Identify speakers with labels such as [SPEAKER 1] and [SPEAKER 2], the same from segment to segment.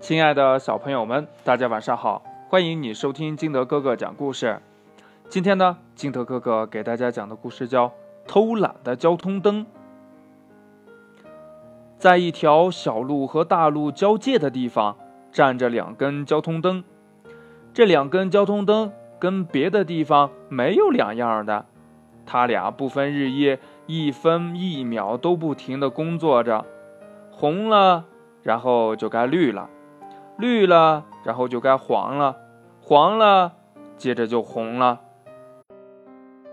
[SPEAKER 1] 亲爱的小朋友们，大家晚上好！欢迎你收听金德哥哥讲故事。今天呢，金德哥哥给大家讲的故事叫《偷懒的交通灯》。在一条小路和大路交界的地方，站着两根交通灯。这两根交通灯跟别的地方没有两样的，它俩不分日夜，一分一秒都不停的工作着。红了，然后就该绿了。绿了，然后就该黄了，黄了，接着就红了。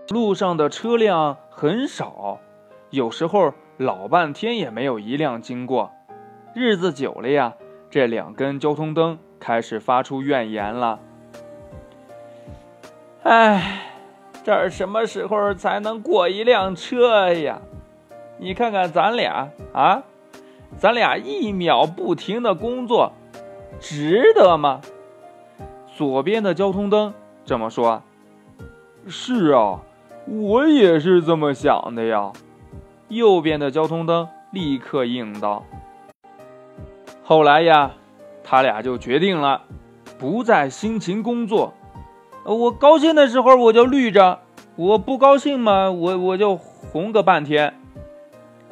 [SPEAKER 1] 路上的车辆很少，有时候老半天也没有一辆经过。日子久了呀，这两根交通灯开始发出怨言了。哎，这儿什么时候才能过一辆车呀？你看看咱俩啊，咱俩一秒不停的工作。值得吗？左边的交通灯这么说。
[SPEAKER 2] 是啊，我也是这么想的呀。
[SPEAKER 1] 右边的交通灯立刻应道。后来呀，他俩就决定了，不再辛勤工作。我高兴的时候我就绿着，我不高兴嘛，我我就红个半天。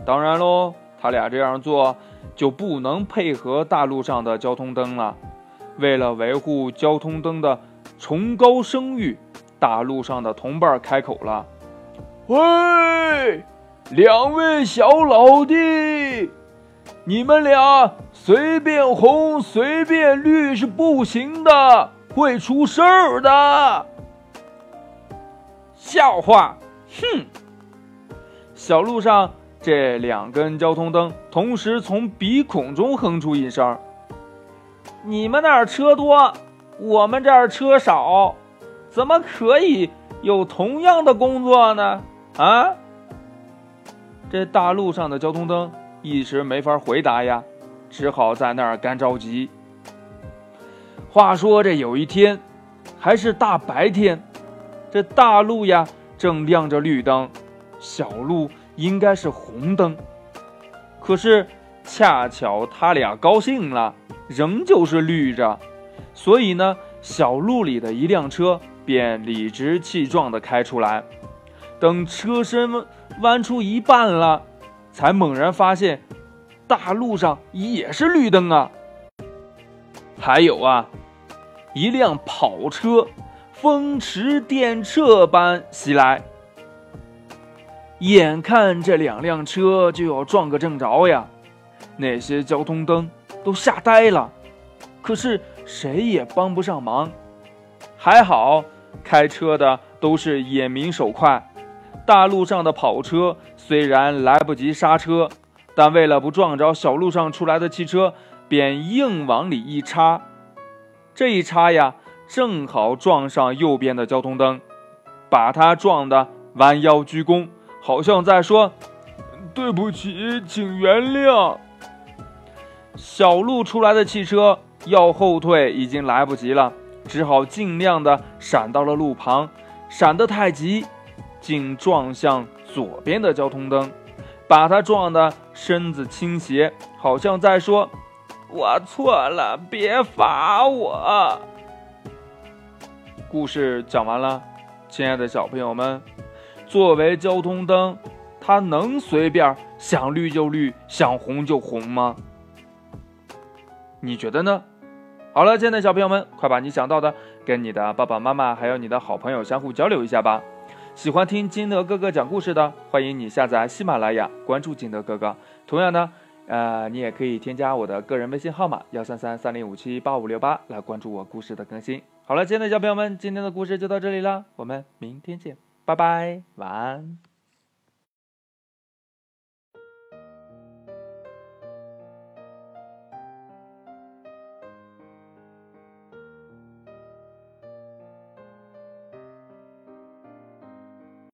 [SPEAKER 1] 当然喽，他俩这样做。就不能配合大路上的交通灯了。为了维护交通灯的崇高声誉，大路上的同伴开口了：“
[SPEAKER 2] 喂，两位小老弟，你们俩随便红随便绿是不行的，会出事儿的。”
[SPEAKER 1] 笑话，哼！小路上。这两根交通灯同时从鼻孔中哼出一声：“你们那儿车多，我们这儿车少，怎么可以有同样的工作呢？”啊！这大路上的交通灯一时没法回答呀，只好在那儿干着急。话说这有一天，还是大白天，这大路呀正亮着绿灯，小路。应该是红灯，可是恰巧他俩高兴了，仍旧是绿着，所以呢，小路里的一辆车便理直气壮地开出来。等车身弯出一半了，才猛然发现，大路上也是绿灯啊！还有啊，一辆跑车，风驰电掣般袭来。眼看这两辆车就要撞个正着呀，那些交通灯都吓呆了，可是谁也帮不上忙。还好，开车的都是眼明手快。大路上的跑车虽然来不及刹车，但为了不撞着小路上出来的汽车，便硬往里一插。这一插呀，正好撞上右边的交通灯，把它撞得弯腰鞠躬。好像在说：“
[SPEAKER 2] 对不起，请原谅。”
[SPEAKER 1] 小路出来的汽车要后退已经来不及了，只好尽量的闪到了路旁。闪得太急，竟撞向左边的交通灯，把他撞得身子倾斜，好像在说：“我错了，别罚我。”故事讲完了，亲爱的小朋友们。作为交通灯，它能随便想绿就绿，想红就红吗？你觉得呢？好了，亲爱的小朋友们，快把你想到的跟你的爸爸妈妈还有你的好朋友相互交流一下吧。喜欢听金德哥哥讲故事的，欢迎你下载喜马拉雅，关注金德哥哥。同样呢，呃，你也可以添加我的个人微信号码幺三三三零五七八五六八来关注我故事的更新。好了，亲爱的小朋友们，今天的故事就到这里了，我们明天见。拜拜，晚安。